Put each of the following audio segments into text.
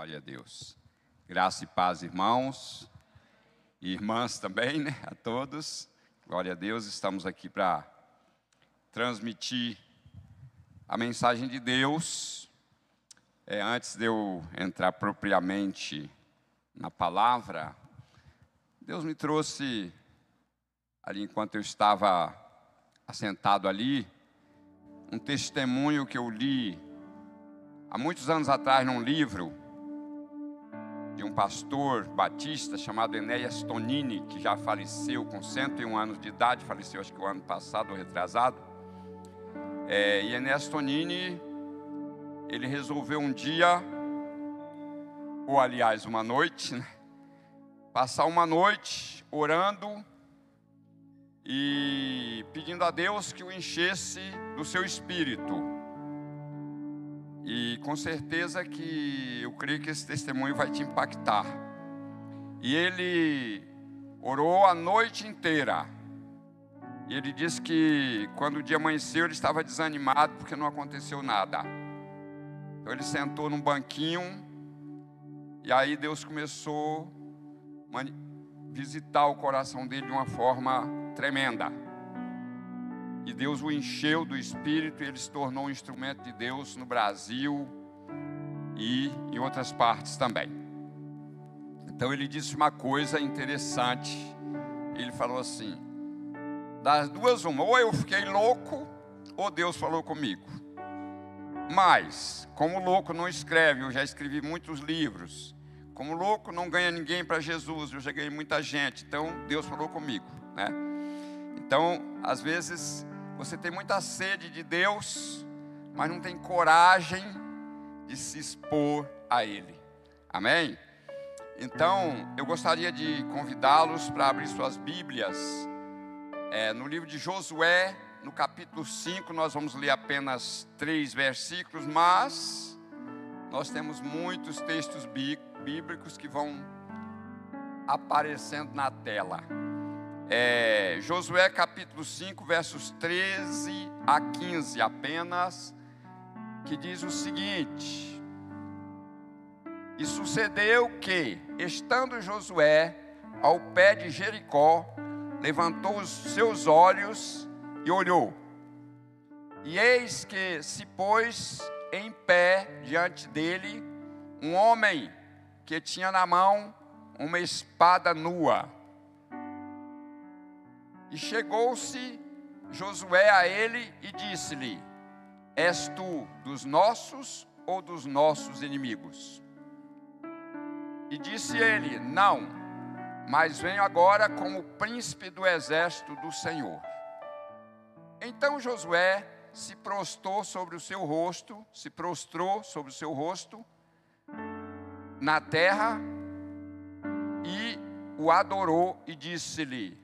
Glória a Deus. Graça e paz, irmãos e irmãs também, né? A todos. Glória a Deus. Estamos aqui para transmitir a mensagem de Deus. É, antes de eu entrar propriamente na palavra, Deus me trouxe ali enquanto eu estava assentado ali, um testemunho que eu li há muitos anos atrás num livro de um pastor batista chamado Enéas Tonini, que já faleceu com 101 anos de idade, faleceu acho que o ano passado retrasado. É, e Enéas Tonini, ele resolveu um dia, ou aliás uma noite, né, passar uma noite orando e pedindo a Deus que o enchesse do seu espírito e com certeza que eu creio que esse testemunho vai te impactar. E ele orou a noite inteira. E ele disse que quando o dia amanheceu, ele estava desanimado porque não aconteceu nada. Então ele sentou num banquinho. E aí Deus começou a visitar o coração dele de uma forma tremenda. E Deus o encheu do Espírito e ele se tornou um instrumento de Deus no Brasil e em outras partes também. Então ele disse uma coisa interessante. Ele falou assim: das duas, uma, ou eu fiquei louco, ou Deus falou comigo. Mas, como louco não escreve, eu já escrevi muitos livros. Como louco não ganha ninguém para Jesus, eu já ganhei muita gente. Então Deus falou comigo, né? Então, às vezes você tem muita sede de Deus, mas não tem coragem de se expor a Ele. Amém? Então, eu gostaria de convidá-los para abrir suas Bíblias. É, no livro de Josué, no capítulo 5, nós vamos ler apenas três versículos, mas nós temos muitos textos bíblicos que vão aparecendo na tela é, Josué capítulo 5, versos 13 a 15 apenas, que diz o seguinte: E sucedeu que, estando Josué ao pé de Jericó, levantou os seus olhos e olhou. E eis que se pôs em pé diante dele um homem que tinha na mão uma espada nua. E chegou-se Josué a ele e disse-lhe: És tu dos nossos ou dos nossos inimigos? E disse ele: Não, mas venho agora como príncipe do exército do Senhor. Então Josué se prostrou sobre o seu rosto, se prostrou sobre o seu rosto na terra e o adorou e disse-lhe: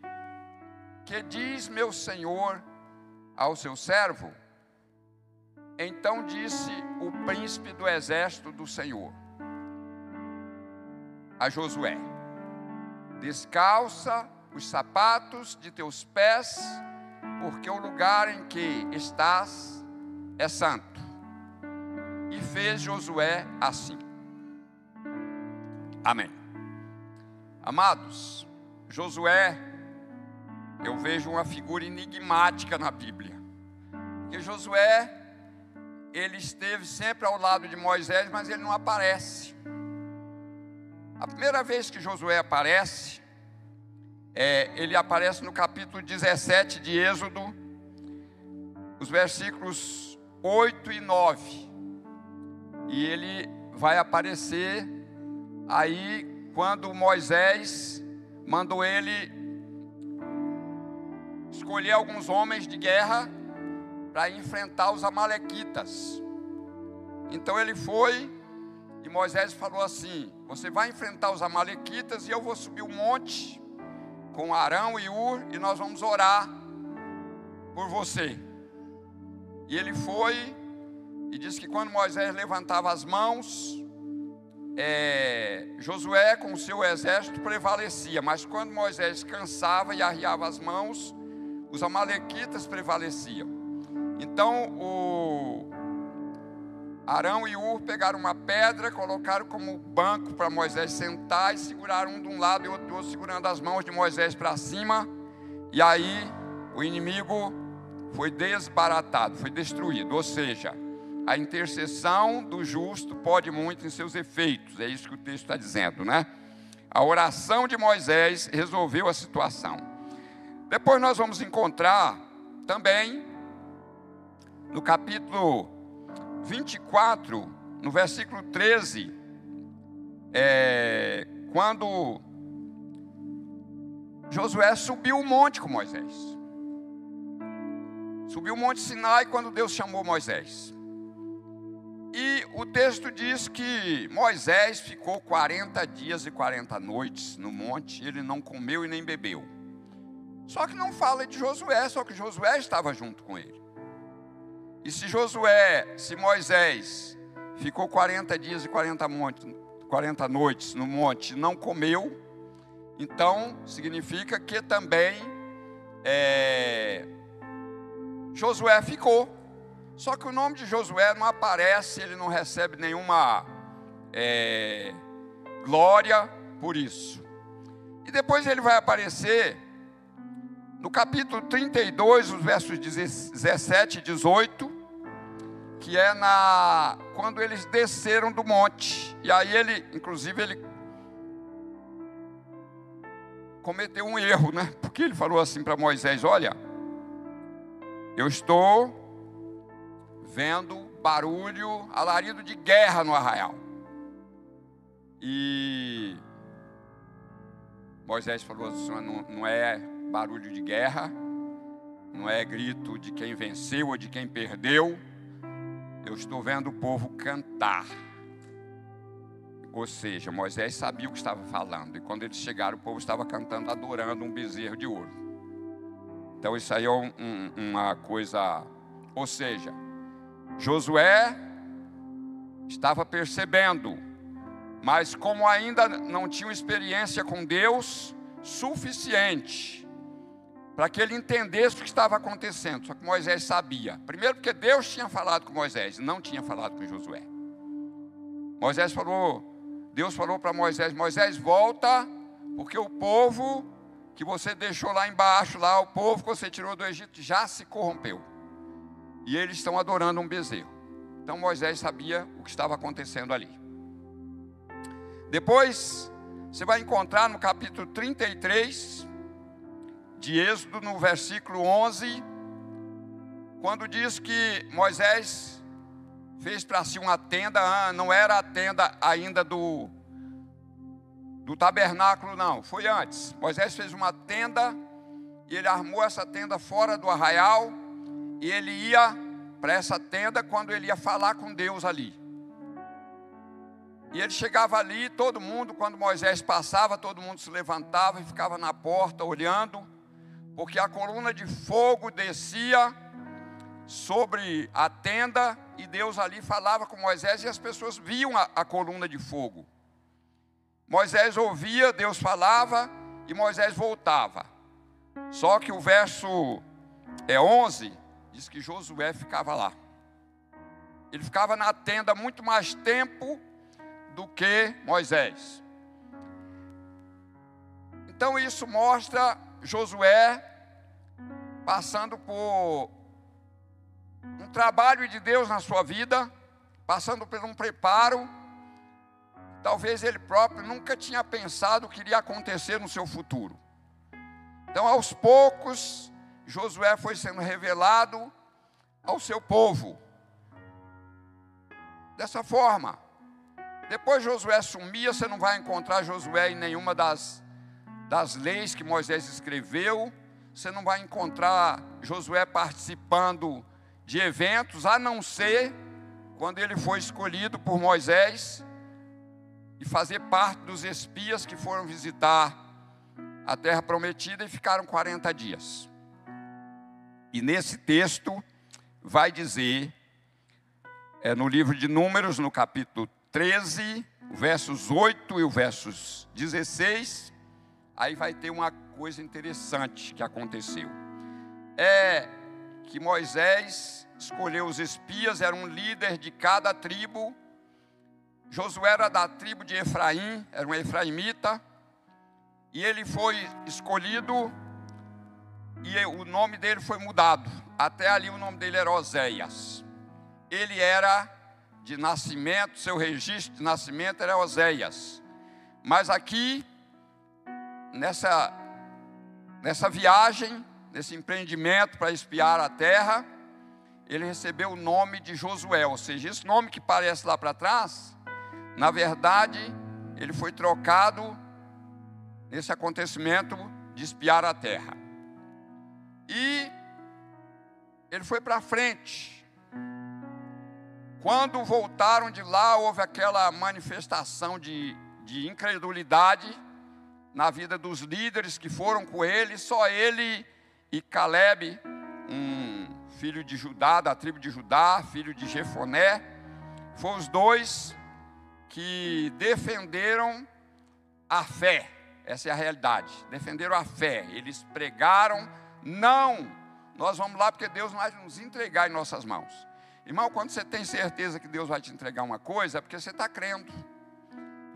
que diz meu senhor ao seu servo? Então disse o príncipe do exército do Senhor a Josué: Descalça os sapatos de teus pés, porque o lugar em que estás é santo. E fez Josué assim. Amém. Amados, Josué eu vejo uma figura enigmática na Bíblia. Que Josué, ele esteve sempre ao lado de Moisés, mas ele não aparece. A primeira vez que Josué aparece, é, ele aparece no capítulo 17 de Êxodo, os versículos 8 e 9. E ele vai aparecer aí quando Moisés mandou ele escolher alguns homens de guerra para enfrentar os amalequitas. Então ele foi e Moisés falou assim: Você vai enfrentar os amalequitas e eu vou subir um monte com Arão e Ur e nós vamos orar por você. E ele foi e disse que quando Moisés levantava as mãos, é, Josué com o seu exército prevalecia, mas quando Moisés cansava e arriava as mãos, os amalequitas prevaleciam. Então o, Arão e Ur pegaram uma pedra, colocaram como banco para Moisés sentar e seguraram um de um lado e outro do outro, segurando as mãos de Moisés para cima. E aí o inimigo foi desbaratado, foi destruído. Ou seja, a intercessão do justo pode muito em seus efeitos. É isso que o texto está dizendo, né? A oração de Moisés resolveu a situação. Depois nós vamos encontrar também no capítulo 24, no versículo 13, é, quando Josué subiu o monte com Moisés. Subiu o monte Sinai quando Deus chamou Moisés. E o texto diz que Moisés ficou 40 dias e 40 noites no monte, ele não comeu e nem bebeu. Só que não fala de Josué, só que Josué estava junto com ele. E se Josué, se Moisés ficou 40 dias e 40, monte, 40 noites no monte e não comeu, então significa que também é, Josué ficou. Só que o nome de Josué não aparece, ele não recebe nenhuma é, glória por isso. E depois ele vai aparecer no capítulo 32, os versos 17 e 18, que é na quando eles desceram do monte. E aí ele, inclusive, ele cometeu um erro, né? Porque ele falou assim para Moisés: Olha, eu estou vendo barulho, alarido de guerra no arraial. E Moisés falou assim: não, não é barulho de guerra, não é grito de quem venceu ou de quem perdeu. Eu estou vendo o povo cantar. Ou seja, Moisés sabia o que estava falando. E quando eles chegaram, o povo estava cantando, adorando um bezerro de ouro. Então isso aí é um, um, uma coisa. Ou seja, Josué estava percebendo, mas como ainda não tinha experiência com Deus suficiente para que ele entendesse o que estava acontecendo. Só que Moisés sabia. Primeiro, porque Deus tinha falado com Moisés, não tinha falado com Josué. Moisés falou, Deus falou para Moisés: Moisés, volta, porque o povo que você deixou lá embaixo, lá, o povo que você tirou do Egito, já se corrompeu e eles estão adorando um bezerro. Então Moisés sabia o que estava acontecendo ali. Depois, você vai encontrar no capítulo 33 de Êxodo, no versículo 11, quando diz que Moisés fez para si uma tenda, ah, não era a tenda ainda do, do tabernáculo, não, foi antes. Moisés fez uma tenda e ele armou essa tenda fora do arraial e ele ia para essa tenda quando ele ia falar com Deus ali. E ele chegava ali, todo mundo, quando Moisés passava, todo mundo se levantava e ficava na porta olhando, porque a coluna de fogo descia sobre a tenda e Deus ali falava com Moisés e as pessoas viam a, a coluna de fogo. Moisés ouvia, Deus falava e Moisés voltava. Só que o verso é 11 diz que Josué ficava lá. Ele ficava na tenda muito mais tempo do que Moisés. Então isso mostra Josué passando por um trabalho de Deus na sua vida, passando por um preparo. Talvez ele próprio nunca tinha pensado o que iria acontecer no seu futuro. Então, aos poucos, Josué foi sendo revelado ao seu povo. Dessa forma, depois Josué sumia, você não vai encontrar Josué em nenhuma das, das leis que Moisés escreveu, você não vai encontrar Josué participando de eventos, a não ser quando ele foi escolhido por Moisés e fazer parte dos espias que foram visitar a terra prometida e ficaram 40 dias. E nesse texto vai dizer, é no livro de Números, no capítulo 13, versos 8 e o versos 16, aí vai ter uma coisa interessante que aconteceu. É que Moisés escolheu os espias, era um líder de cada tribo. Josué era da tribo de Efraim, era um efraimita, e ele foi escolhido e o nome dele foi mudado. Até ali o nome dele era Oséias. Ele era de nascimento, seu registro de nascimento era Oséias. Mas aqui, nessa, nessa viagem, nesse empreendimento para espiar a terra, ele recebeu o nome de Josué, ou seja, esse nome que parece lá para trás, na verdade, ele foi trocado nesse acontecimento de espiar a terra. E ele foi para frente. Quando voltaram de lá, houve aquela manifestação de, de incredulidade na vida dos líderes que foram com ele, só ele e Caleb, um filho de Judá, da tribo de Judá, filho de Jefoné, foram os dois que defenderam a fé. Essa é a realidade. Defenderam a fé. Eles pregaram, não, nós vamos lá porque Deus vai nos entregar em nossas mãos. Irmão, quando você tem certeza que Deus vai te entregar uma coisa, é porque você está crendo.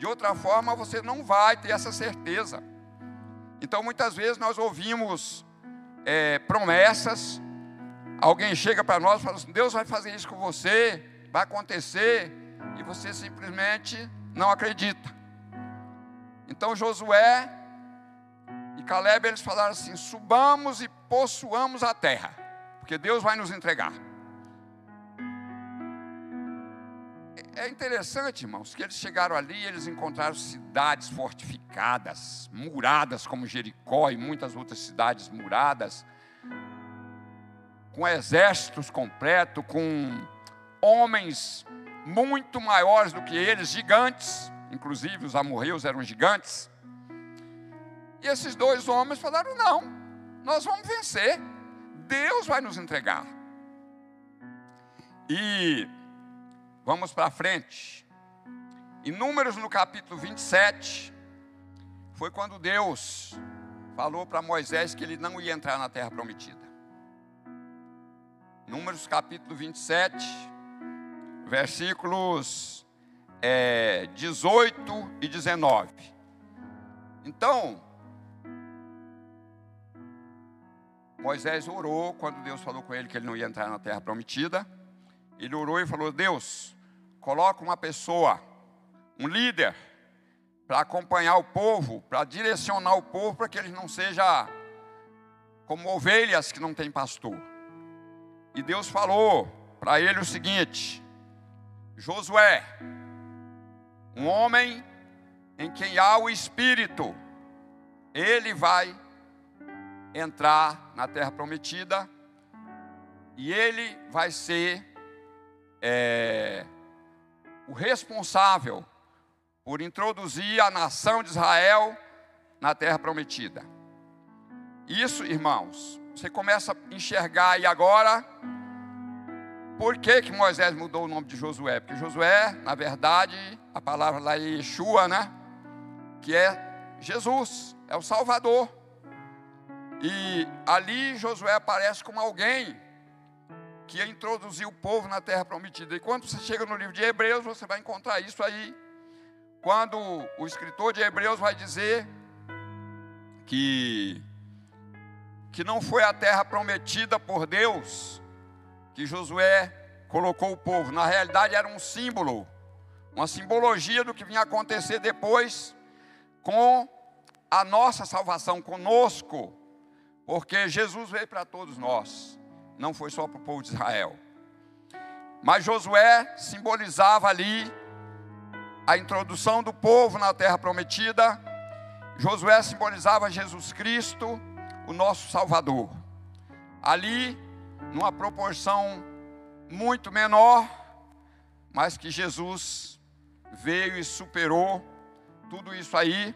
De outra forma, você não vai ter essa certeza. Então, muitas vezes nós ouvimos é, promessas, alguém chega para nós e fala assim: Deus vai fazer isso com você, vai acontecer, e você simplesmente não acredita. Então Josué e Caleb eles falaram assim: subamos e possuamos a terra, porque Deus vai nos entregar. É interessante, irmãos, que eles chegaram ali e eles encontraram cidades fortificadas, muradas como Jericó e muitas outras cidades muradas, com exércitos completos, com homens muito maiores do que eles, gigantes, inclusive os amorreus eram gigantes. E esses dois homens falaram: não, nós vamos vencer, Deus vai nos entregar. E vamos para frente. Em Números no capítulo 27, foi quando Deus falou para Moisés que ele não ia entrar na terra prometida. Números capítulo 27, versículos é, 18 e 19. Então, Moisés orou quando Deus falou com ele que ele não ia entrar na terra prometida. Ele orou e falou: Deus, coloca uma pessoa, um líder, para acompanhar o povo, para direcionar o povo, para que ele não seja como ovelhas que não têm pastor. E Deus falou para ele o seguinte: Josué, um homem em quem há o Espírito, ele vai entrar na terra prometida e ele vai ser é, o responsável por introduzir a nação de Israel na terra prometida. Isso, irmãos, você começa a enxergar aí agora por que, que Moisés mudou o nome de Josué? Porque Josué, na verdade, a palavra lá é Yeshua, né? Que é Jesus, é o Salvador. E ali Josué aparece como alguém que ia introduzir o povo na terra prometida. E quando você chega no livro de Hebreus, você vai encontrar isso aí. Quando o escritor de Hebreus vai dizer que que não foi a terra prometida por Deus, que Josué colocou o povo. Na realidade, era um símbolo, uma simbologia do que vinha acontecer depois com a nossa salvação conosco, porque Jesus veio para todos nós, não foi só para o povo de Israel. Mas Josué simbolizava ali a introdução do povo na terra prometida. Josué simbolizava Jesus Cristo, o nosso Salvador. Ali numa proporção muito menor, mas que Jesus veio e superou tudo isso aí.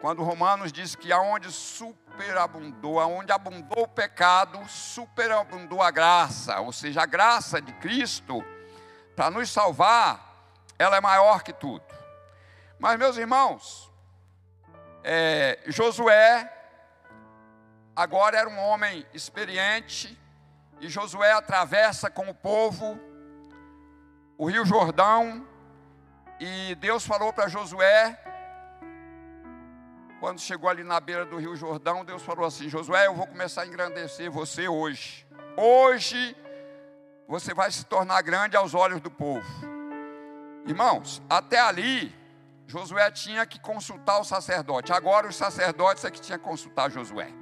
Quando Romanos diz que aonde superabundou, aonde abundou o pecado, superabundou a graça, ou seja, a graça de Cristo para nos salvar, ela é maior que tudo. Mas meus irmãos, é, Josué agora era um homem experiente, E Josué atravessa com o povo o Rio Jordão. E Deus falou para Josué, quando chegou ali na beira do Rio Jordão, Deus falou assim: Josué, eu vou começar a engrandecer você hoje. Hoje você vai se tornar grande aos olhos do povo. Irmãos, até ali, Josué tinha que consultar o sacerdote. Agora os sacerdotes é que tinha que consultar Josué.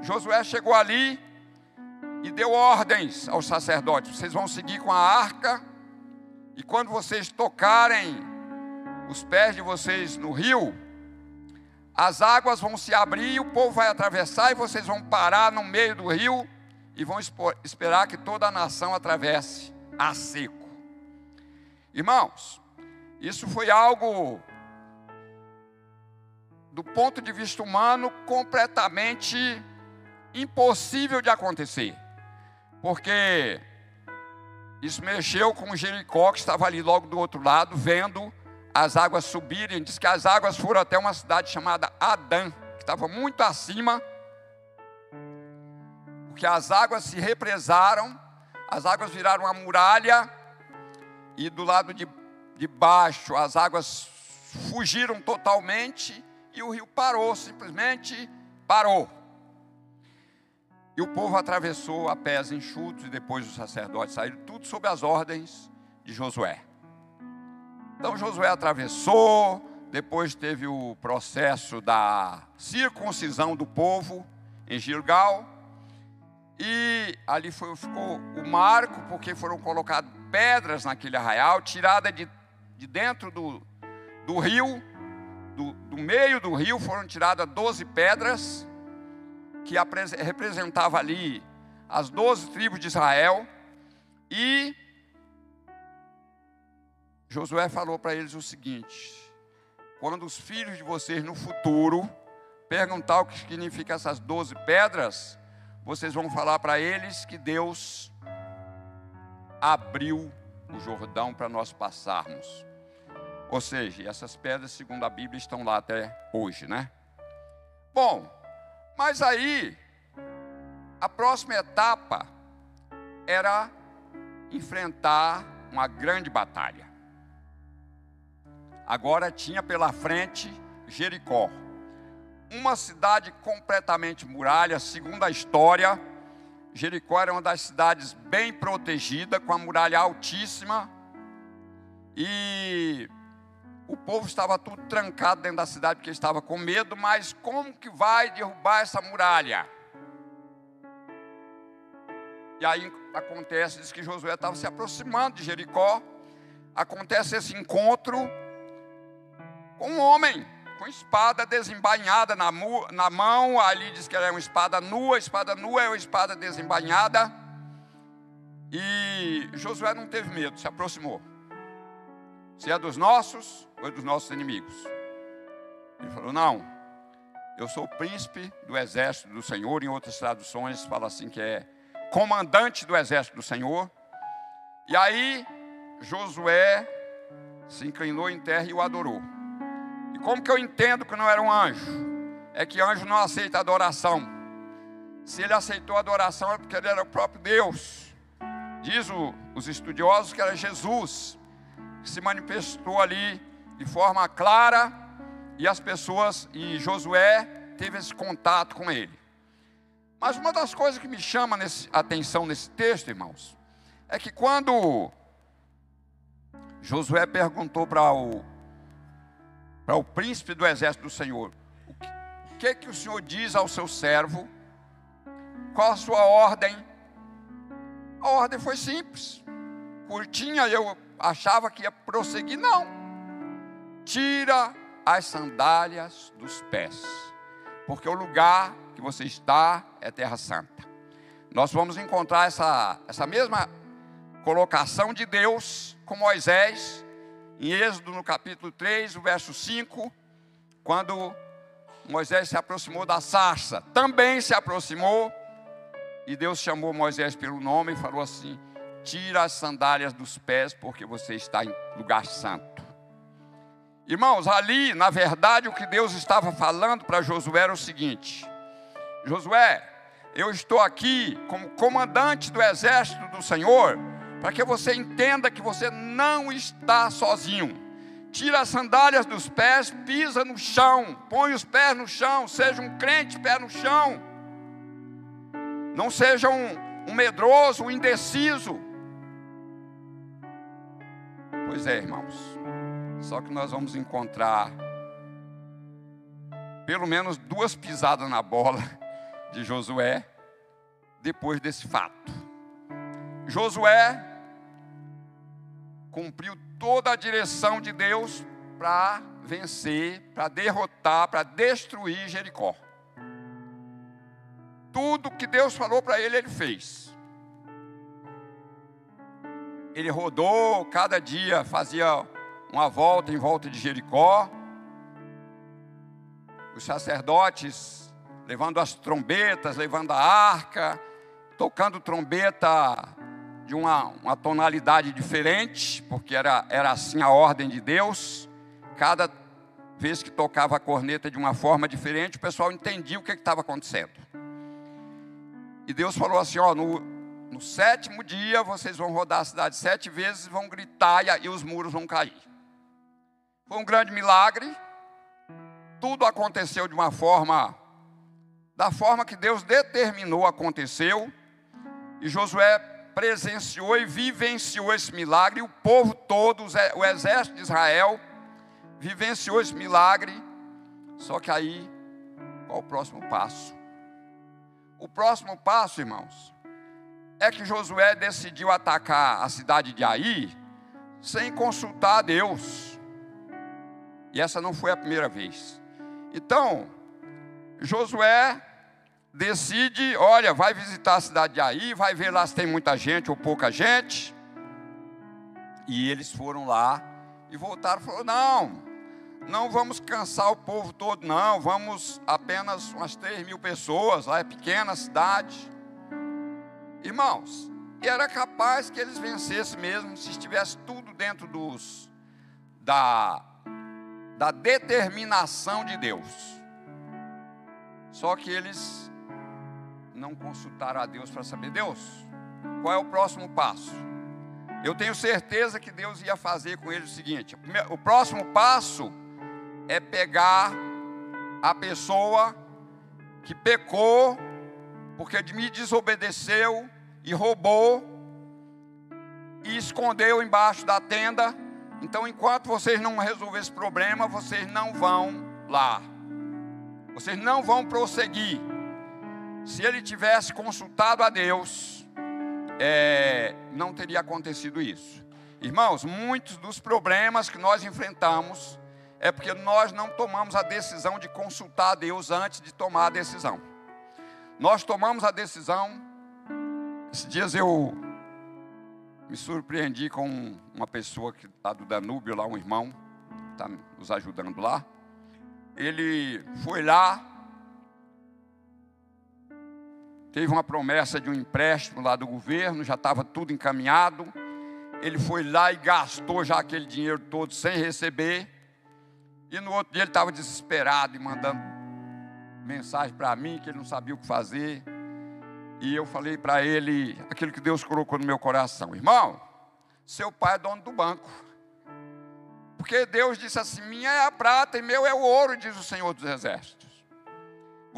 Josué chegou ali e deu ordens aos sacerdotes: vocês vão seguir com a arca, e quando vocês tocarem os pés de vocês no rio, as águas vão se abrir, o povo vai atravessar e vocês vão parar no meio do rio e vão esperar que toda a nação atravesse a seco. Irmãos, isso foi algo do ponto de vista humano completamente impossível de acontecer. Porque isso mexeu com Jericó, que estava ali logo do outro lado, vendo as águas subirem. Diz que as águas foram até uma cidade chamada Adã, que estava muito acima, porque as águas se represaram, as águas viraram uma muralha, e do lado de, de baixo as águas fugiram totalmente, e o rio parou, simplesmente parou. E o povo atravessou a pés enxutos, e depois os sacerdotes saíram, tudo sob as ordens de Josué. Então Josué atravessou, depois teve o processo da circuncisão do povo em Gilgal, e ali foi, ficou o marco, porque foram colocadas pedras naquele arraial, tirada de, de dentro do, do rio, do, do meio do rio foram tiradas 12 pedras, que representava ali as doze tribos de Israel, e Josué falou para eles o seguinte: quando os filhos de vocês no futuro perguntar o que significa essas doze pedras, vocês vão falar para eles que Deus abriu o Jordão para nós passarmos. Ou seja, essas pedras, segundo a Bíblia, estão lá até hoje, né? Bom, mas aí, a próxima etapa era enfrentar uma grande batalha. Agora tinha pela frente Jericó, uma cidade completamente muralha, segundo a história. Jericó era uma das cidades bem protegida, com a muralha altíssima. E o povo estava tudo trancado dentro da cidade porque estava com medo, mas como que vai derrubar essa muralha? E aí acontece, diz que Josué estava se aproximando de Jericó. Acontece esse encontro com um homem com espada desembainhada na, na mão. Ali diz que era uma espada nua. Espada nua é uma espada desembainhada. E Josué não teve medo, se aproximou. Se é dos nossos ou é dos nossos inimigos? Ele falou: Não, eu sou o príncipe do exército do Senhor. Em outras traduções, fala assim: que é comandante do exército do Senhor. E aí, Josué se inclinou em terra e o adorou. E como que eu entendo que não era um anjo? É que anjo não aceita adoração. Se ele aceitou adoração é porque ele era o próprio Deus. Diz o, os estudiosos que era Jesus que se manifestou ali de forma clara e as pessoas e Josué teve esse contato com ele. Mas uma das coisas que me chama nesse, atenção nesse texto, irmãos, é que quando Josué perguntou para o para o príncipe do exército do Senhor, o que, que que o Senhor diz ao seu servo? Qual a sua ordem? A ordem foi simples, curtinha, eu achava que ia prosseguir, não. Tira as sandálias dos pés, porque o lugar que você está é terra santa. Nós vamos encontrar essa, essa mesma colocação de Deus com Moisés, em Êxodo no capítulo 3, o verso 5, quando Moisés se aproximou da sarça, também se aproximou, e Deus chamou Moisés pelo nome e falou assim: tira as sandálias dos pés, porque você está em lugar santo. Irmãos, ali, na verdade, o que Deus estava falando para Josué era o seguinte: Josué, eu estou aqui como comandante do exército do Senhor, para que você entenda que você não está sozinho. Tira as sandálias dos pés, pisa no chão, põe os pés no chão, seja um crente pé no chão. Não seja um, um medroso, um indeciso. Pois é, irmãos. Só que nós vamos encontrar pelo menos duas pisadas na bola de Josué depois desse fato. Josué cumpriu toda a direção de Deus para vencer, para derrotar, para destruir Jericó. Tudo que Deus falou para ele, ele fez. Ele rodou, cada dia fazia uma volta em volta de Jericó. Os sacerdotes levando as trombetas, levando a arca, tocando trombeta de uma, uma tonalidade diferente, porque era, era assim a ordem de Deus. Cada vez que tocava a corneta de uma forma diferente, o pessoal entendia o que estava acontecendo. E Deus falou assim: ó, no, no sétimo dia vocês vão rodar a cidade sete vezes, vão gritar e, e os muros vão cair. Foi um grande milagre. Tudo aconteceu de uma forma, da forma que Deus determinou aconteceu. E Josué presenciou e vivenciou esse milagre, o povo todo, o exército de Israel, vivenciou esse milagre. Só que aí, qual o próximo passo? O próximo passo, irmãos, é que Josué decidiu atacar a cidade de Aí sem consultar a Deus. E essa não foi a primeira vez. Então, Josué decide, olha, vai visitar a cidade de Aí, vai ver lá se tem muita gente ou pouca gente. E eles foram lá e voltaram falaram: não, não vamos cansar o povo todo, não, vamos apenas umas 3 mil pessoas, lá é pequena cidade. Irmãos, e era capaz que eles vencessem mesmo se estivesse tudo dentro dos da, da determinação de Deus. Só que eles não consultaram a Deus para saber, Deus, qual é o próximo passo? Eu tenho certeza que Deus ia fazer com ele o seguinte: o próximo passo é pegar a pessoa que pecou, porque me desobedeceu e roubou, e escondeu embaixo da tenda. Então, enquanto vocês não resolverem esse problema, vocês não vão lá, vocês não vão prosseguir se ele tivesse consultado a Deus, é, não teria acontecido isso. Irmãos, muitos dos problemas que nós enfrentamos é porque nós não tomamos a decisão de consultar a Deus antes de tomar a decisão. Nós tomamos a decisão. Esses dias eu me surpreendi com uma pessoa que está do Danúbio, lá um irmão, está nos ajudando lá. Ele foi lá, teve uma promessa de um empréstimo lá do governo, já estava tudo encaminhado. Ele foi lá e gastou já aquele dinheiro todo sem receber. E no outro dia ele estava desesperado e mandando mensagem para mim que ele não sabia o que fazer. E eu falei para ele aquilo que Deus colocou no meu coração: Irmão, seu pai é dono do banco. Porque Deus disse assim: Minha é a prata e meu é o ouro, diz o Senhor dos Exércitos.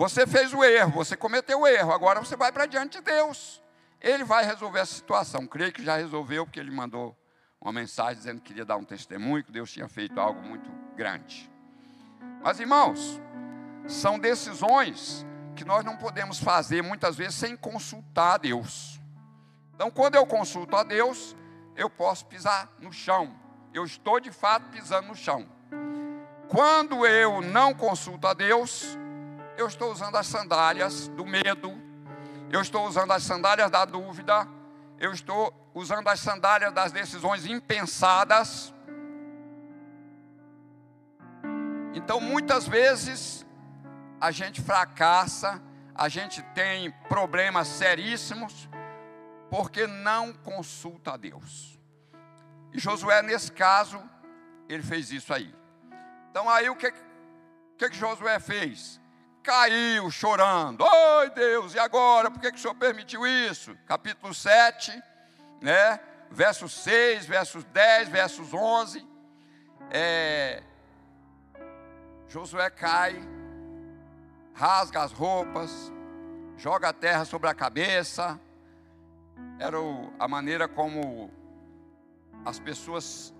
Você fez o erro, você cometeu o erro, agora você vai para diante de Deus. Ele vai resolver essa situação. Creio que já resolveu, porque ele mandou uma mensagem dizendo que queria dar um testemunho, que Deus tinha feito algo muito grande. Mas, irmãos, são decisões que nós não podemos fazer muitas vezes sem consultar a Deus. Então, quando eu consulto a Deus, eu posso pisar no chão. Eu estou de fato pisando no chão. Quando eu não consulto a Deus, eu estou usando as sandálias do medo, eu estou usando as sandálias da dúvida, eu estou usando as sandálias das decisões impensadas. Então, muitas vezes, a gente fracassa, a gente tem problemas seríssimos, porque não consulta a Deus. E Josué, nesse caso, ele fez isso aí. Então, aí o que, que, que Josué fez? Caiu chorando. Oi Deus, e agora? Por que, que o Senhor permitiu isso? Capítulo 7, né? versos 6, versos 10, versos 11. É, Josué cai, rasga as roupas, joga a terra sobre a cabeça. Era a maneira como as pessoas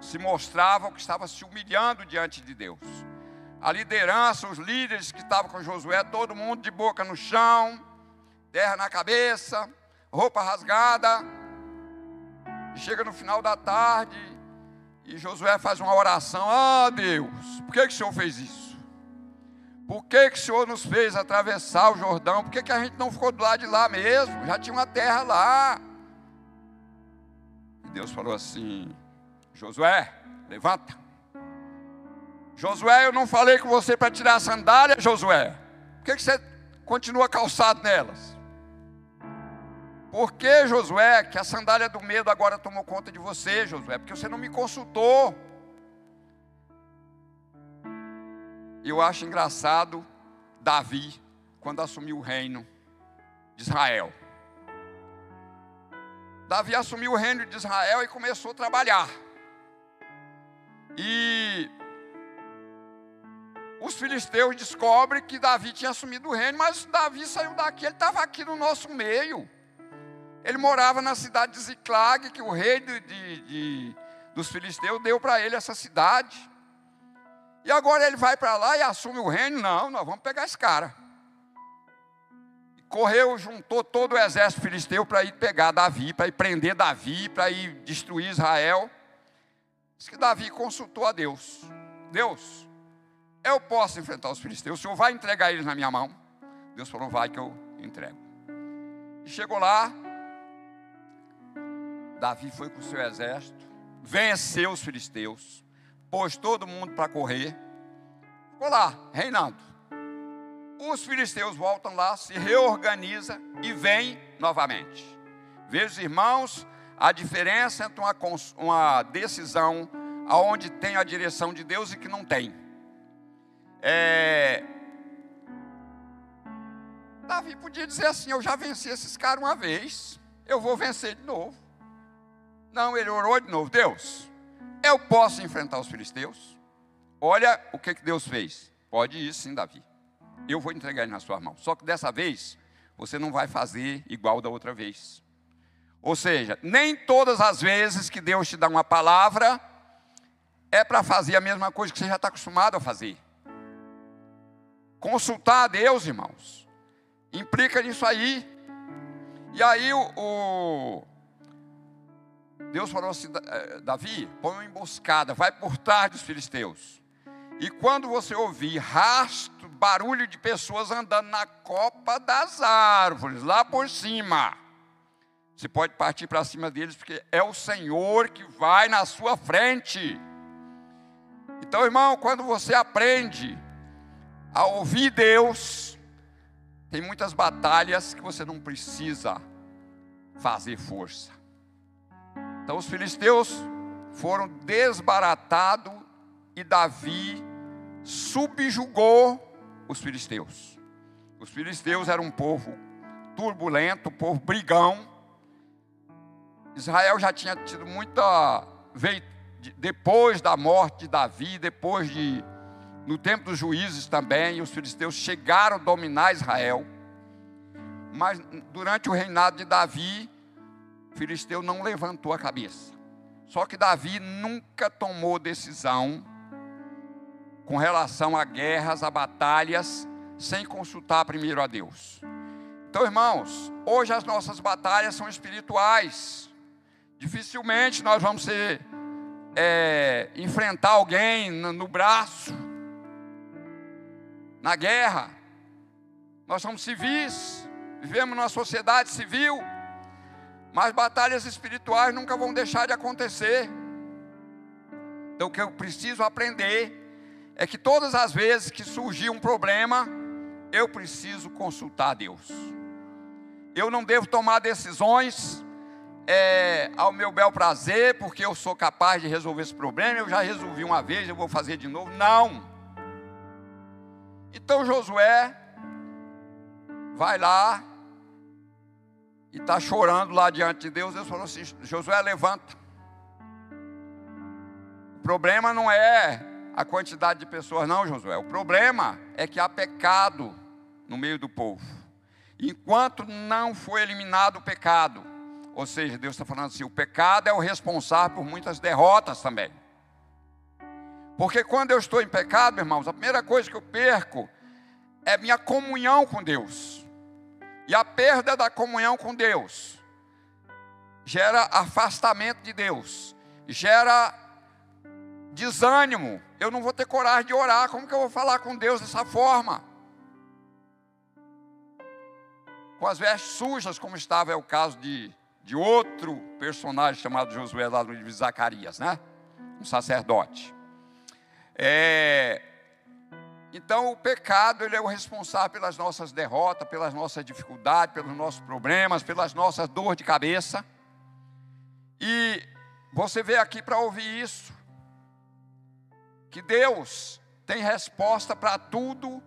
se mostravam que estavam se humilhando diante de Deus. A liderança, os líderes que estavam com Josué, todo mundo de boca no chão, terra na cabeça, roupa rasgada. Chega no final da tarde e Josué faz uma oração: Ah, Deus, por que, que o Senhor fez isso? Por que, que o Senhor nos fez atravessar o Jordão? Por que, que a gente não ficou do lado de lá mesmo? Já tinha uma terra lá. E Deus falou assim: Josué, levanta. Josué, eu não falei com você para tirar a sandália, Josué. Por que, que você continua calçado nelas? Por que, Josué, que a sandália do medo agora tomou conta de você, Josué? Porque você não me consultou. Eu acho engraçado Davi, quando assumiu o reino de Israel. Davi assumiu o reino de Israel e começou a trabalhar. E os filisteus descobrem que Davi tinha assumido o reino, mas Davi saiu daqui, ele estava aqui no nosso meio. Ele morava na cidade de Ziclag, que o rei de, de, de dos filisteus deu para ele essa cidade. E agora ele vai para lá e assume o reino? Não, nós vamos pegar esse cara. Correu, juntou todo o exército filisteu para ir pegar Davi, para ir prender Davi, para ir destruir Israel. Diz que Davi consultou a Deus: Deus, eu posso enfrentar os filisteus, o Senhor vai entregar eles na minha mão? Deus falou: Vai que eu entrego. E chegou lá, Davi foi com o seu exército, venceu os filisteus, pôs todo mundo para correr, ficou lá, reinando. Os filisteus voltam lá, se reorganiza e vêm novamente. Veja, irmãos, a diferença entre uma, uma decisão aonde tem a direção de Deus e que não tem. É... Davi podia dizer assim: Eu já venci esses caras uma vez, eu vou vencer de novo. Não, ele orou de novo: Deus, eu posso enfrentar os filisteus? Olha o que, que Deus fez. Pode ir sim, Davi. Eu vou entregar ele na sua mão. Só que dessa vez, você não vai fazer igual da outra vez. Ou seja, nem todas as vezes que Deus te dá uma palavra, é para fazer a mesma coisa que você já está acostumado a fazer. Consultar a Deus, irmãos, implica nisso aí. E aí o, o Deus falou assim: eh, Davi, põe uma emboscada, vai por trás dos filisteus. E quando você ouvir rastro, barulho de pessoas andando na copa das árvores, lá por cima, você pode partir para cima deles, porque é o Senhor que vai na sua frente. Então, irmão, quando você aprende a ouvir Deus, tem muitas batalhas que você não precisa fazer força. Então os filisteus foram desbaratados e Davi subjugou os filisteus. Os filisteus eram um povo turbulento, um povo brigão. Israel já tinha tido muita. Veio depois da morte de Davi, depois de. No tempo dos juízes também, os filisteus chegaram a dominar Israel. Mas durante o reinado de Davi, filisteu não levantou a cabeça. Só que Davi nunca tomou decisão com relação a guerras, a batalhas, sem consultar primeiro a Deus. Então, irmãos, hoje as nossas batalhas são espirituais. Dificilmente nós vamos ser, é, enfrentar alguém no, no braço, na guerra. Nós somos civis, vivemos numa sociedade civil. Mas batalhas espirituais nunca vão deixar de acontecer. Então o que eu preciso aprender é que todas as vezes que surgir um problema, eu preciso consultar Deus. Eu não devo tomar decisões é, ao meu bel prazer, porque eu sou capaz de resolver esse problema. Eu já resolvi uma vez, eu vou fazer de novo. Não. Então Josué vai lá e está chorando lá diante de Deus. Deus falou assim: Josué, levanta. O problema não é a quantidade de pessoas, não, Josué. O problema é que há pecado no meio do povo. Enquanto não foi eliminado o pecado, ou seja, Deus está falando assim: o pecado é o responsável por muitas derrotas também. Porque quando eu estou em pecado, irmãos, a primeira coisa que eu perco é minha comunhão com Deus. E a perda da comunhão com Deus gera afastamento de Deus, gera desânimo. Eu não vou ter coragem de orar. Como que eu vou falar com Deus dessa forma? Com as vestes sujas, como estava é o caso de, de outro personagem chamado Josué lá no livro de Zacarias, né? Um sacerdote. É, então, o pecado ele é o responsável pelas nossas derrotas, pelas nossas dificuldades, pelos nossos problemas, pelas nossas dores de cabeça. E você veio aqui para ouvir isso. Que Deus tem resposta para tudo,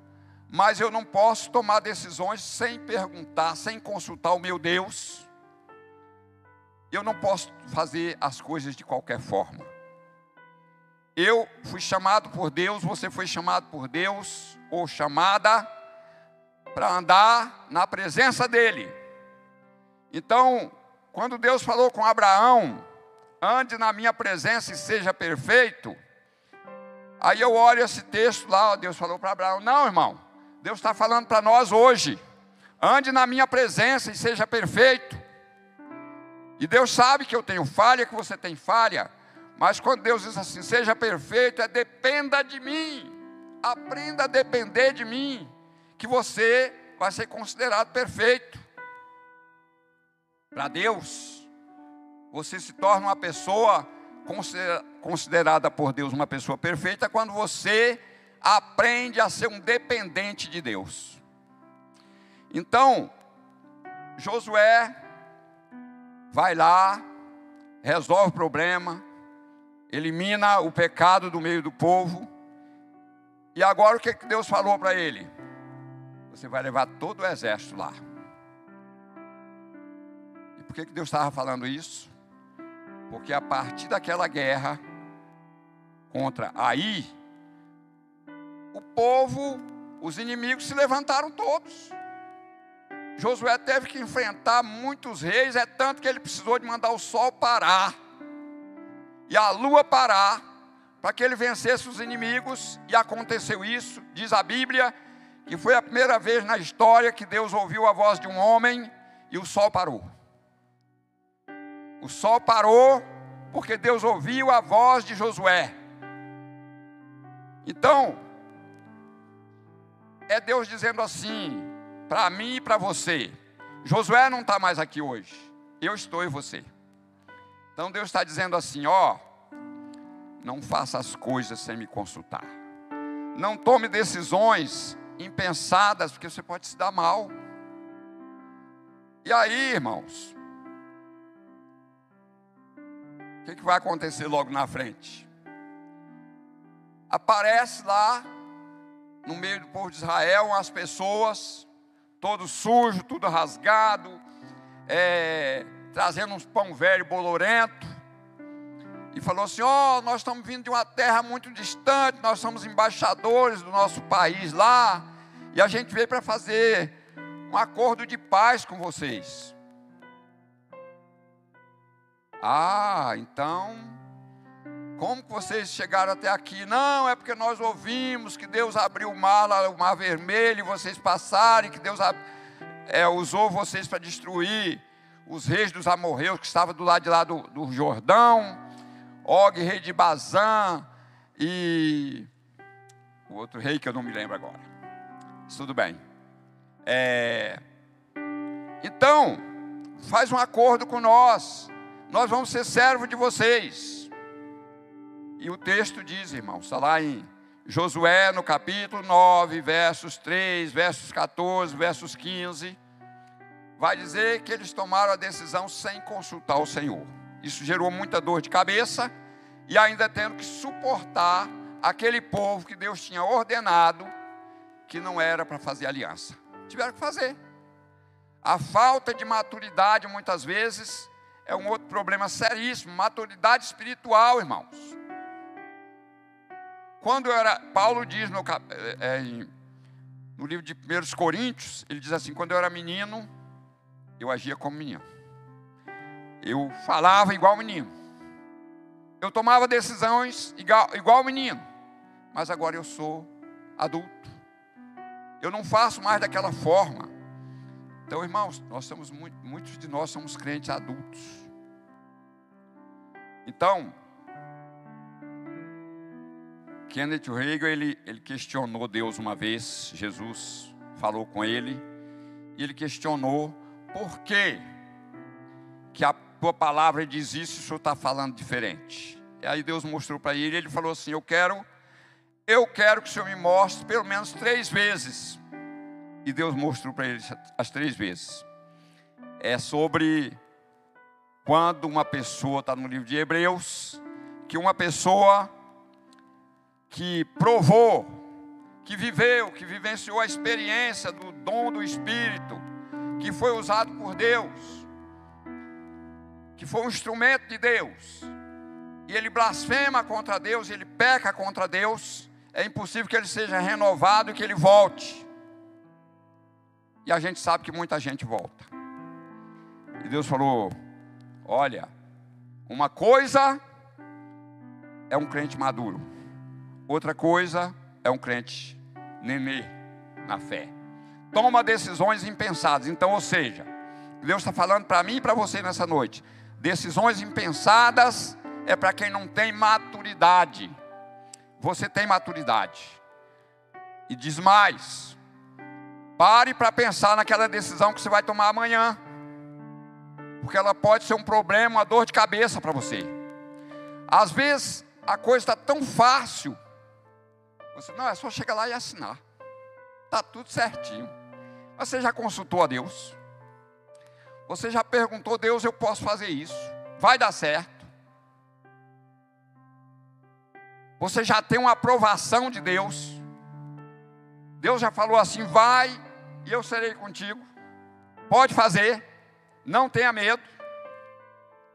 mas eu não posso tomar decisões sem perguntar, sem consultar o meu Deus. Eu não posso fazer as coisas de qualquer forma. Eu fui chamado por Deus, você foi chamado por Deus, ou chamada, para andar na presença dEle. Então, quando Deus falou com Abraão, ande na minha presença e seja perfeito, aí eu olho esse texto lá, Deus falou para Abraão: não, irmão, Deus está falando para nós hoje, ande na minha presença e seja perfeito. E Deus sabe que eu tenho falha, que você tem falha. Mas quando Deus diz assim, seja perfeito, é dependa de mim. Aprenda a depender de mim, que você vai ser considerado perfeito. Para Deus, você se torna uma pessoa considerada por Deus uma pessoa perfeita quando você aprende a ser um dependente de Deus. Então, Josué vai lá, resolve o problema, elimina o pecado do meio do povo. E agora o que Deus falou para ele? Você vai levar todo o exército lá. E por que Deus estava falando isso? Porque a partir daquela guerra contra Aí, o povo, os inimigos se levantaram todos. Josué teve que enfrentar muitos reis, é tanto que ele precisou de mandar o sol parar e a lua parar, para que ele vencesse os inimigos, e aconteceu isso, diz a Bíblia, que foi a primeira vez na história que Deus ouviu a voz de um homem e o sol parou. O sol parou porque Deus ouviu a voz de Josué. Então, é Deus dizendo assim, para mim e para você: Josué não está mais aqui hoje, eu estou em você. Então Deus está dizendo assim: ó, não faça as coisas sem me consultar. Não tome decisões impensadas, porque você pode se dar mal. E aí, irmãos, o que, que vai acontecer logo na frente? Aparece lá, no meio do povo de Israel, as pessoas, todo sujo, tudo rasgado, é, trazendo uns pão velho bolorento, e falou assim: Ó, oh, nós estamos vindo de uma terra muito distante, nós somos embaixadores do nosso país lá, e a gente veio para fazer um acordo de paz com vocês. Ah, então, como que vocês chegaram até aqui? Não, é porque nós ouvimos que Deus abriu o mar, o mar vermelho, e vocês passaram, e que Deus é, usou vocês para destruir os reis dos amorreus que estavam do lado de lá do, do Jordão, Og, rei de Bazã, e o outro rei que eu não me lembro agora. tudo bem. É... Então, faz um acordo com nós. Nós vamos ser servos de vocês. E o texto diz, irmão, está lá em Josué, no capítulo 9, versos 3, versos 14, versos 15 vai dizer que eles tomaram a decisão sem consultar o Senhor. Isso gerou muita dor de cabeça e ainda tendo que suportar aquele povo que Deus tinha ordenado que não era para fazer aliança. Tiveram que fazer. A falta de maturidade, muitas vezes, é um outro problema seríssimo. Maturidade espiritual, irmãos. Quando eu era. Paulo diz no, é, no livro de 1 Coríntios, ele diz assim: quando eu era menino, eu agia como menino. Eu falava igual menino. Eu tomava decisões igual, igual menino. Mas agora eu sou adulto. Eu não faço mais daquela forma. Então, irmãos, nós somos muito, muitos de nós somos crentes adultos. Então, Kenneth Hagel, ele, ele questionou Deus uma vez, Jesus falou com ele, e ele questionou por que, que a tua palavra diz isso e o senhor está falando diferente. E aí Deus mostrou para ele, ele falou assim, eu quero eu quero que o Senhor me mostre pelo menos três vezes. E Deus mostrou para ele as três vezes. É sobre quando uma pessoa, está no livro de Hebreus, que uma pessoa que provou, que viveu, que vivenciou a experiência do dom do Espírito, que foi usado por Deus, que foi um instrumento de Deus, e ele blasfema contra Deus, ele peca contra Deus, é impossível que ele seja renovado e que ele volte. E a gente sabe que muita gente volta. E Deus falou: Olha, uma coisa é um crente maduro, outra coisa é um crente nenê na fé. Toma decisões impensadas. Então, ou seja, Deus está falando para mim e para você nessa noite: decisões impensadas é para quem não tem maturidade você tem maturidade. E diz mais: pare para pensar naquela decisão que você vai tomar amanhã, porque ela pode ser um problema, uma dor de cabeça para você. Às vezes a coisa está tão fácil, você não é só chegar lá e assinar, está tudo certinho. Você já consultou a Deus? Você já perguntou, Deus, eu posso fazer isso? Vai dar certo? Você já tem uma aprovação de Deus. Deus já falou assim: vai e eu serei contigo. Pode fazer, não tenha medo.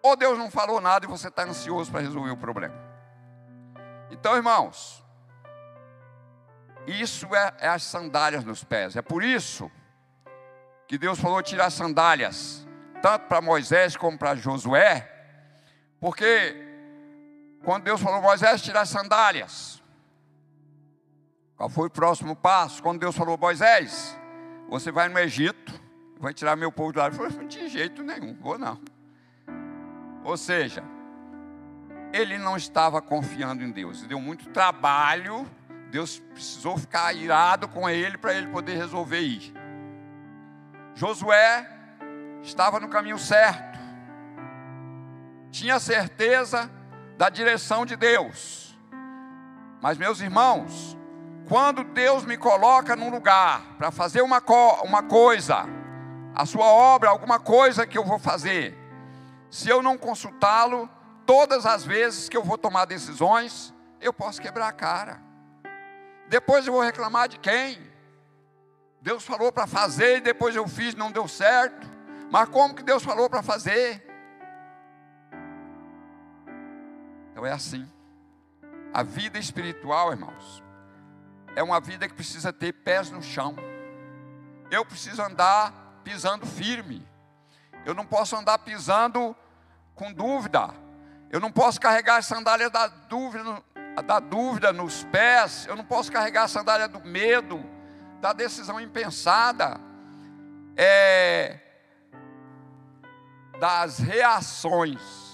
Ou Deus não falou nada e você está ansioso para resolver o problema. Então, irmãos, isso é, é, as sandálias nos pés. É por isso que Deus falou tirar sandálias, tanto para Moisés como para Josué, porque quando Deus falou, Moisés, tirar as sandálias. Qual foi o próximo passo? Quando Deus falou, Moisés, você vai no Egito, vai tirar meu povo de lá. Ele falou, de jeito nenhum, vou não. Ou seja, ele não estava confiando em Deus. Deu muito trabalho. Deus precisou ficar irado com ele para ele poder resolver ir. Josué estava no caminho certo. Tinha certeza da direção de Deus. Mas, meus irmãos, quando Deus me coloca num lugar para fazer uma, co uma coisa, a sua obra, alguma coisa que eu vou fazer, se eu não consultá-lo, todas as vezes que eu vou tomar decisões, eu posso quebrar a cara. Depois eu vou reclamar de quem? Deus falou para fazer e depois eu fiz, não deu certo. Mas como que Deus falou para fazer? Então é assim. A vida espiritual, irmãos, é uma vida que precisa ter pés no chão. Eu preciso andar pisando firme. Eu não posso andar pisando com dúvida. Eu não posso carregar a sandália da dúvida, da dúvida nos pés. Eu não posso carregar a sandália do medo, da decisão impensada. É, das reações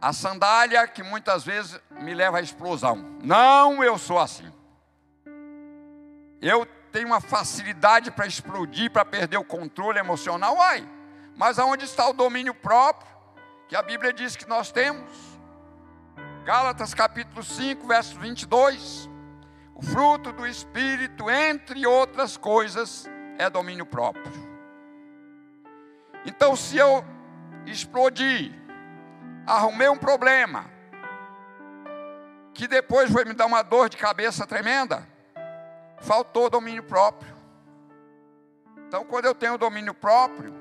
a sandália que muitas vezes me leva à explosão. Não, eu sou assim. Eu tenho uma facilidade para explodir, para perder o controle emocional. Uai, mas aonde está o domínio próprio? Que a Bíblia diz que nós temos. Gálatas capítulo 5, verso 22. O fruto do Espírito, entre outras coisas, é domínio próprio. Então, se eu explodir, arrumei um problema, que depois vai me dar uma dor de cabeça tremenda, faltou domínio próprio. Então, quando eu tenho domínio próprio,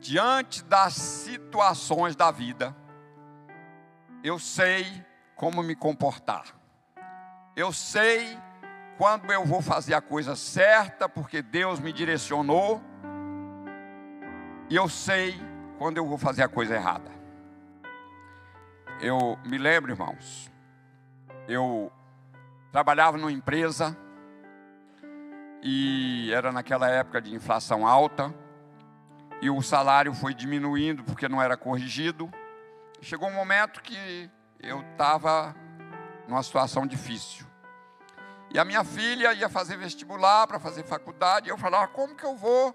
diante das situações da vida, eu sei como me comportar. Eu sei quando eu vou fazer a coisa certa, porque Deus me direcionou. E eu sei quando eu vou fazer a coisa errada. Eu me lembro, irmãos, eu trabalhava numa empresa e era naquela época de inflação alta e o salário foi diminuindo porque não era corrigido. Chegou um momento que eu estava numa situação difícil. E a minha filha ia fazer vestibular para fazer faculdade. E eu falava: como que eu vou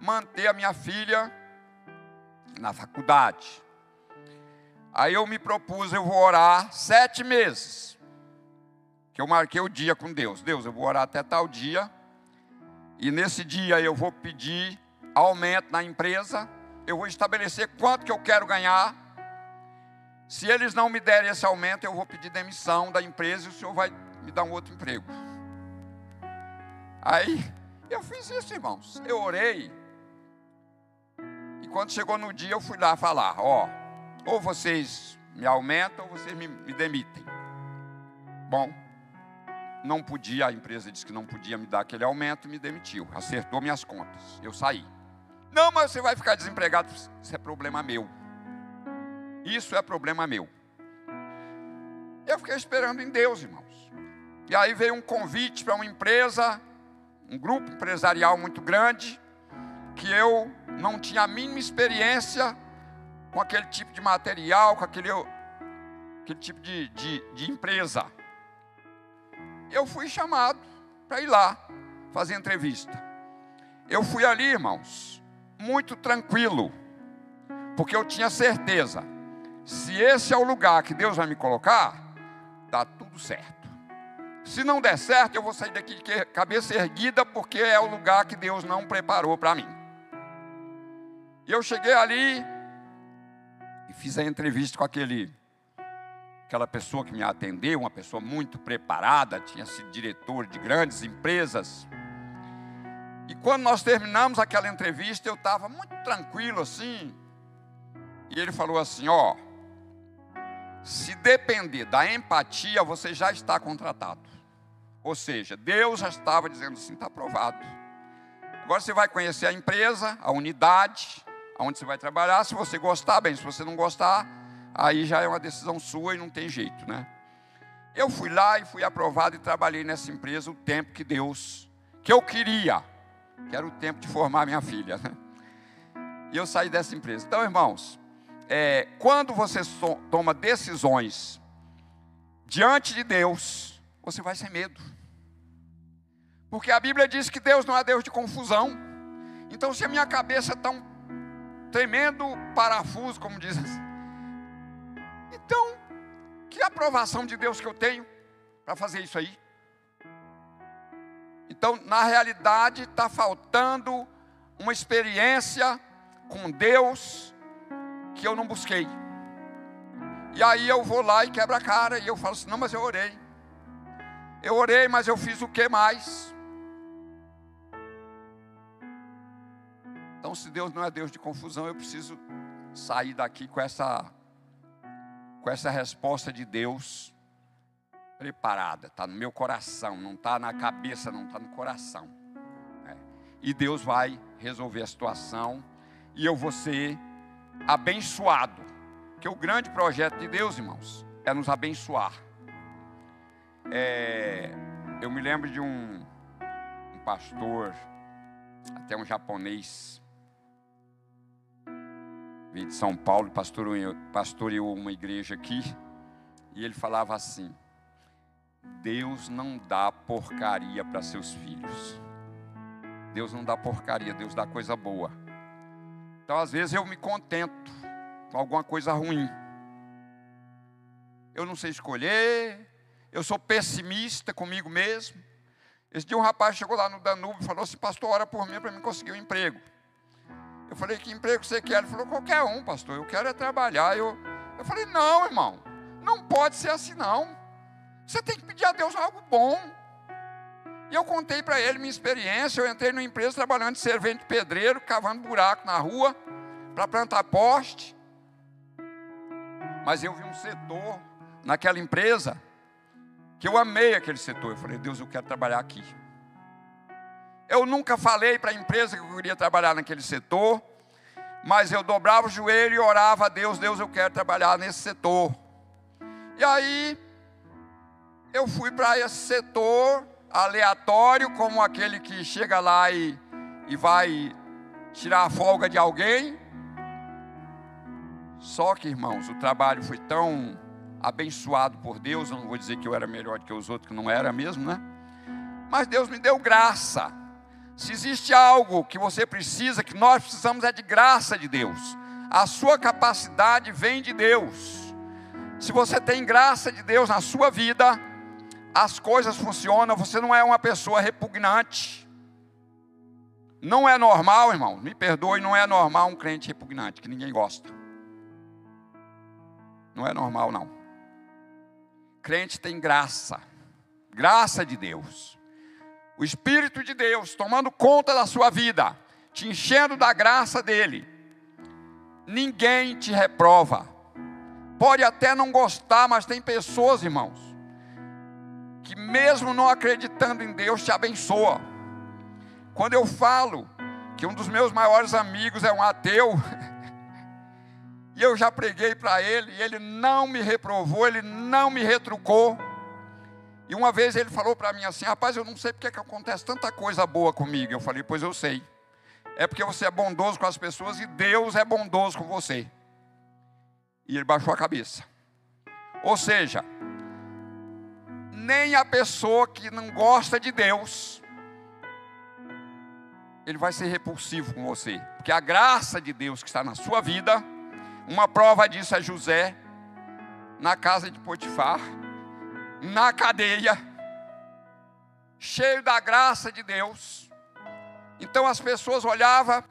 manter a minha filha na faculdade? Aí eu me propus, eu vou orar sete meses. Que eu marquei o dia com Deus. Deus, eu vou orar até tal dia. E nesse dia eu vou pedir aumento na empresa. Eu vou estabelecer quanto que eu quero ganhar. Se eles não me derem esse aumento, eu vou pedir demissão da empresa e o senhor vai me dar um outro emprego. Aí eu fiz isso, irmãos. Eu orei. E quando chegou no dia, eu fui lá falar: Ó, ou vocês me aumentam ou vocês me, me demitem. Bom, não podia, a empresa disse que não podia me dar aquele aumento e me demitiu. Acertou minhas contas. Eu saí. Não, mas você vai ficar desempregado. Isso é problema meu. Isso é problema meu. Eu fiquei esperando em Deus, irmãos. E aí veio um convite para uma empresa, um grupo empresarial muito grande, que eu não tinha a mínima experiência com aquele tipo de material, com aquele, aquele tipo de, de, de empresa. Eu fui chamado para ir lá fazer entrevista. Eu fui ali, irmãos, muito tranquilo, porque eu tinha certeza, se esse é o lugar que Deus vai me colocar, dá tudo certo. Se não der certo, eu vou sair daqui de cabeça erguida, porque é o lugar que Deus não preparou para mim. E eu cheguei ali e fiz a entrevista com aquele aquela pessoa que me atendeu, uma pessoa muito preparada, tinha sido diretor de grandes empresas. E quando nós terminamos aquela entrevista, eu estava muito tranquilo assim. E ele falou assim: Ó, se depender da empatia, você já está contratado. Ou seja, Deus já estava dizendo assim: está aprovado. Agora você vai conhecer a empresa, a unidade, aonde você vai trabalhar. Se você gostar, bem. Se você não gostar, aí já é uma decisão sua e não tem jeito, né? Eu fui lá e fui aprovado e trabalhei nessa empresa o tempo que Deus, que eu queria, que era o tempo de formar minha filha. Né? E eu saí dessa empresa. Então, irmãos, é, quando você so, toma decisões diante de Deus, você vai sem medo. Porque a Bíblia diz que Deus não é Deus de confusão. Então, se a minha cabeça está um tremendo parafuso, como diz assim, então, que aprovação de Deus que eu tenho para fazer isso aí? Então, na realidade, está faltando uma experiência com Deus que eu não busquei. E aí eu vou lá e quebro a cara e eu falo assim: não, mas eu orei. Eu orei, mas eu fiz o que mais? Então, se Deus não é Deus de confusão, eu preciso sair daqui com essa, com essa resposta de Deus preparada. Está no meu coração, não está na cabeça, não está no coração. É. E Deus vai resolver a situação e eu vou ser abençoado. Porque o grande projeto de Deus, irmãos, é nos abençoar. É, eu me lembro de um, um pastor, até um japonês, veio de São Paulo, pastoreou, pastoreou uma igreja aqui, e ele falava assim: Deus não dá porcaria para seus filhos. Deus não dá porcaria, Deus dá coisa boa. Então, às vezes, eu me contento com alguma coisa ruim. Eu não sei escolher, eu sou pessimista comigo mesmo. Esse dia um rapaz chegou lá no Danúbio e falou assim: Pastor, ora por mim para mim conseguir um emprego. Eu falei, que emprego você quer? Ele falou, qualquer um, pastor, eu quero é trabalhar. Eu, eu falei, não, irmão, não pode ser assim não. Você tem que pedir a Deus algo bom. E eu contei para ele minha experiência. Eu entrei numa empresa trabalhando de servente pedreiro, cavando buraco na rua para plantar poste. Mas eu vi um setor naquela empresa que eu amei aquele setor. Eu falei, Deus, eu quero trabalhar aqui. Eu nunca falei para a empresa que eu queria trabalhar naquele setor, mas eu dobrava o joelho e orava a Deus, Deus, eu quero trabalhar nesse setor. E aí eu fui para esse setor aleatório, como aquele que chega lá e, e vai tirar a folga de alguém. Só que, irmãos, o trabalho foi tão abençoado por Deus, eu não vou dizer que eu era melhor do que os outros, que não era mesmo, né? Mas Deus me deu graça. Se existe algo que você precisa, que nós precisamos é de graça de Deus. A sua capacidade vem de Deus. Se você tem graça de Deus na sua vida, as coisas funcionam, você não é uma pessoa repugnante. Não é normal, irmão, me perdoe, não é normal um crente repugnante, que ninguém gosta. Não é normal, não. Crente tem graça, graça de Deus. O Espírito de Deus tomando conta da sua vida, te enchendo da graça dEle. Ninguém te reprova. Pode até não gostar, mas tem pessoas, irmãos, que mesmo não acreditando em Deus, te abençoa. Quando eu falo que um dos meus maiores amigos é um ateu, E eu já preguei para ele, e ele não me reprovou, ele não me retrucou. E uma vez ele falou para mim assim: Rapaz, eu não sei porque que acontece tanta coisa boa comigo. Eu falei: Pois eu sei. É porque você é bondoso com as pessoas e Deus é bondoso com você. E ele baixou a cabeça. Ou seja, nem a pessoa que não gosta de Deus, ele vai ser repulsivo com você. Porque a graça de Deus que está na sua vida uma prova disso é José, na casa de Potifar, na cadeia, cheio da graça de Deus. Então as pessoas olhavam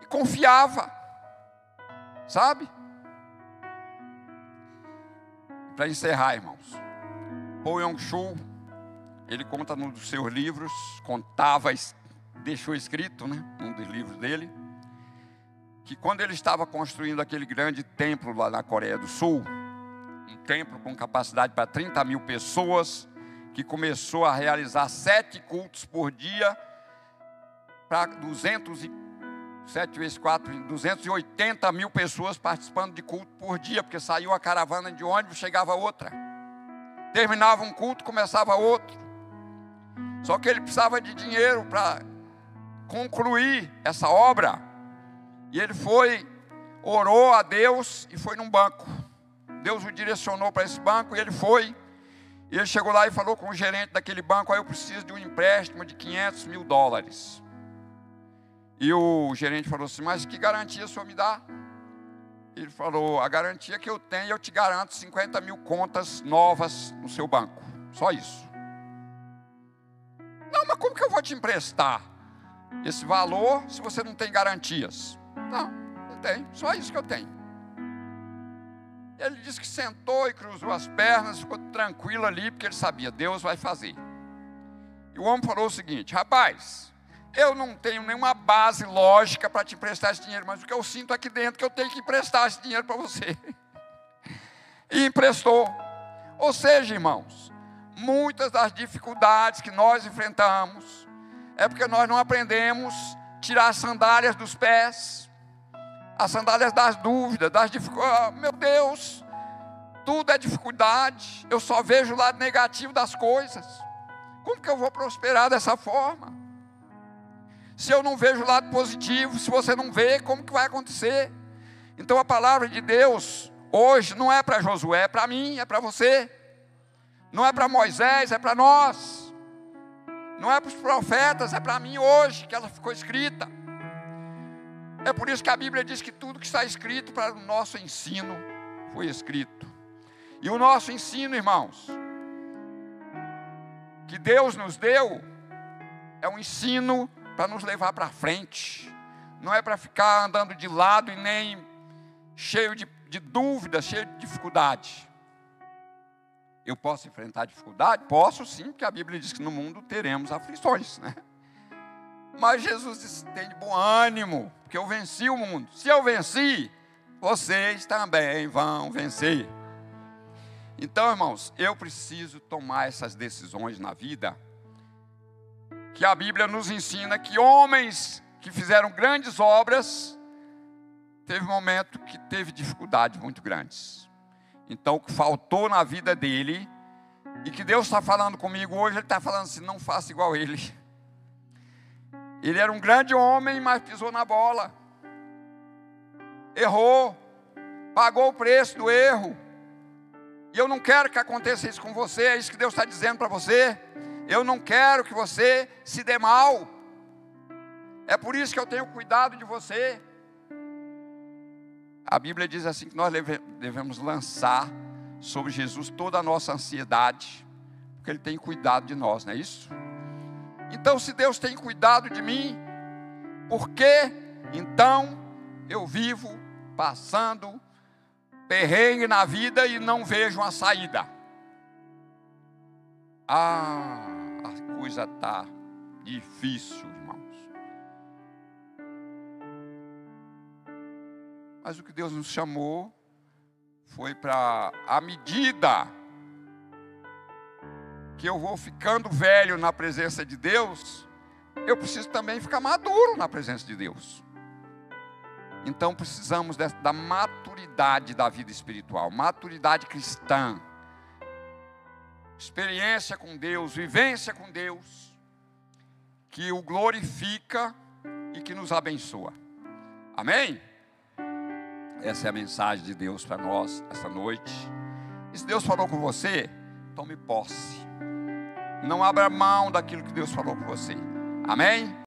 e confiavam, sabe? Para encerrar, irmãos, Paul Yong-Chu, ele conta num dos seus livros, contava, deixou escrito, né, num dos livros dele, que quando ele estava construindo aquele grande templo lá na Coreia do Sul, um templo com capacidade para 30 mil pessoas, que começou a realizar sete cultos por dia, para 200 e, 7 vezes 4, 280 mil pessoas participando de culto por dia, porque saiu a caravana de ônibus, chegava outra. Terminava um culto, começava outro. Só que ele precisava de dinheiro para concluir essa obra. E ele foi, orou a Deus e foi num banco. Deus o direcionou para esse banco e ele foi. E ele chegou lá e falou com o gerente daquele banco: ah, Eu preciso de um empréstimo de 500 mil dólares. E o gerente falou assim: Mas que garantia o senhor me dá? Ele falou: A garantia que eu tenho, eu te garanto 50 mil contas novas no seu banco. Só isso. Não, mas como que eu vou te emprestar esse valor se você não tem garantias? Não, não tem, só isso que eu tenho. Ele disse que sentou e cruzou as pernas, ficou tranquilo ali, porque ele sabia, Deus vai fazer. E o homem falou o seguinte: rapaz, eu não tenho nenhuma base lógica para te emprestar esse dinheiro, mas o que eu sinto aqui dentro é que eu tenho que emprestar esse dinheiro para você. E emprestou. Ou seja, irmãos, muitas das dificuldades que nós enfrentamos é porque nós não aprendemos tirar as sandálias dos pés as sandálias das dúvidas, das dificuldades. Oh, meu Deus, tudo é dificuldade. Eu só vejo o lado negativo das coisas. Como que eu vou prosperar dessa forma? Se eu não vejo o lado positivo, se você não vê, como que vai acontecer? Então a palavra de Deus hoje não é para Josué, é para mim, é para você. Não é para Moisés, é para nós. Não é para os profetas, é para mim hoje que ela ficou escrita. É por isso que a Bíblia diz que tudo que está escrito para o nosso ensino foi escrito. E o nosso ensino, irmãos, que Deus nos deu, é um ensino para nos levar para frente. Não é para ficar andando de lado e nem cheio de, de dúvidas, cheio de dificuldade. Eu posso enfrentar dificuldade? Posso sim, porque a Bíblia diz que no mundo teremos aflições, né? Mas Jesus disse: tem de bom ânimo, porque eu venci o mundo. Se eu venci, vocês também vão vencer. Então, irmãos, eu preciso tomar essas decisões na vida, que a Bíblia nos ensina que homens que fizeram grandes obras, teve momento que teve dificuldades muito grandes. Então, o que faltou na vida dele, e que Deus está falando comigo hoje, Ele está falando assim: não faça igual ele. Ele era um grande homem, mas pisou na bola, errou, pagou o preço do erro. E eu não quero que aconteça isso com você, é isso que Deus está dizendo para você. Eu não quero que você se dê mal. É por isso que eu tenho cuidado de você. A Bíblia diz assim que nós devemos lançar sobre Jesus toda a nossa ansiedade, porque Ele tem cuidado de nós, não é isso? Então, se Deus tem cuidado de mim, por que então eu vivo passando perrengue na vida e não vejo uma saída? Ah, a coisa está difícil, Mas o que Deus nos chamou foi para a medida que eu vou ficando velho na presença de Deus, eu preciso também ficar maduro na presença de Deus. Então precisamos da maturidade da vida espiritual, maturidade cristã, experiência com Deus, vivência com Deus, que o glorifica e que nos abençoa. Amém? Essa é a mensagem de Deus para nós essa noite. E se Deus falou com você, tome posse. Não abra mão daquilo que Deus falou com você. Amém?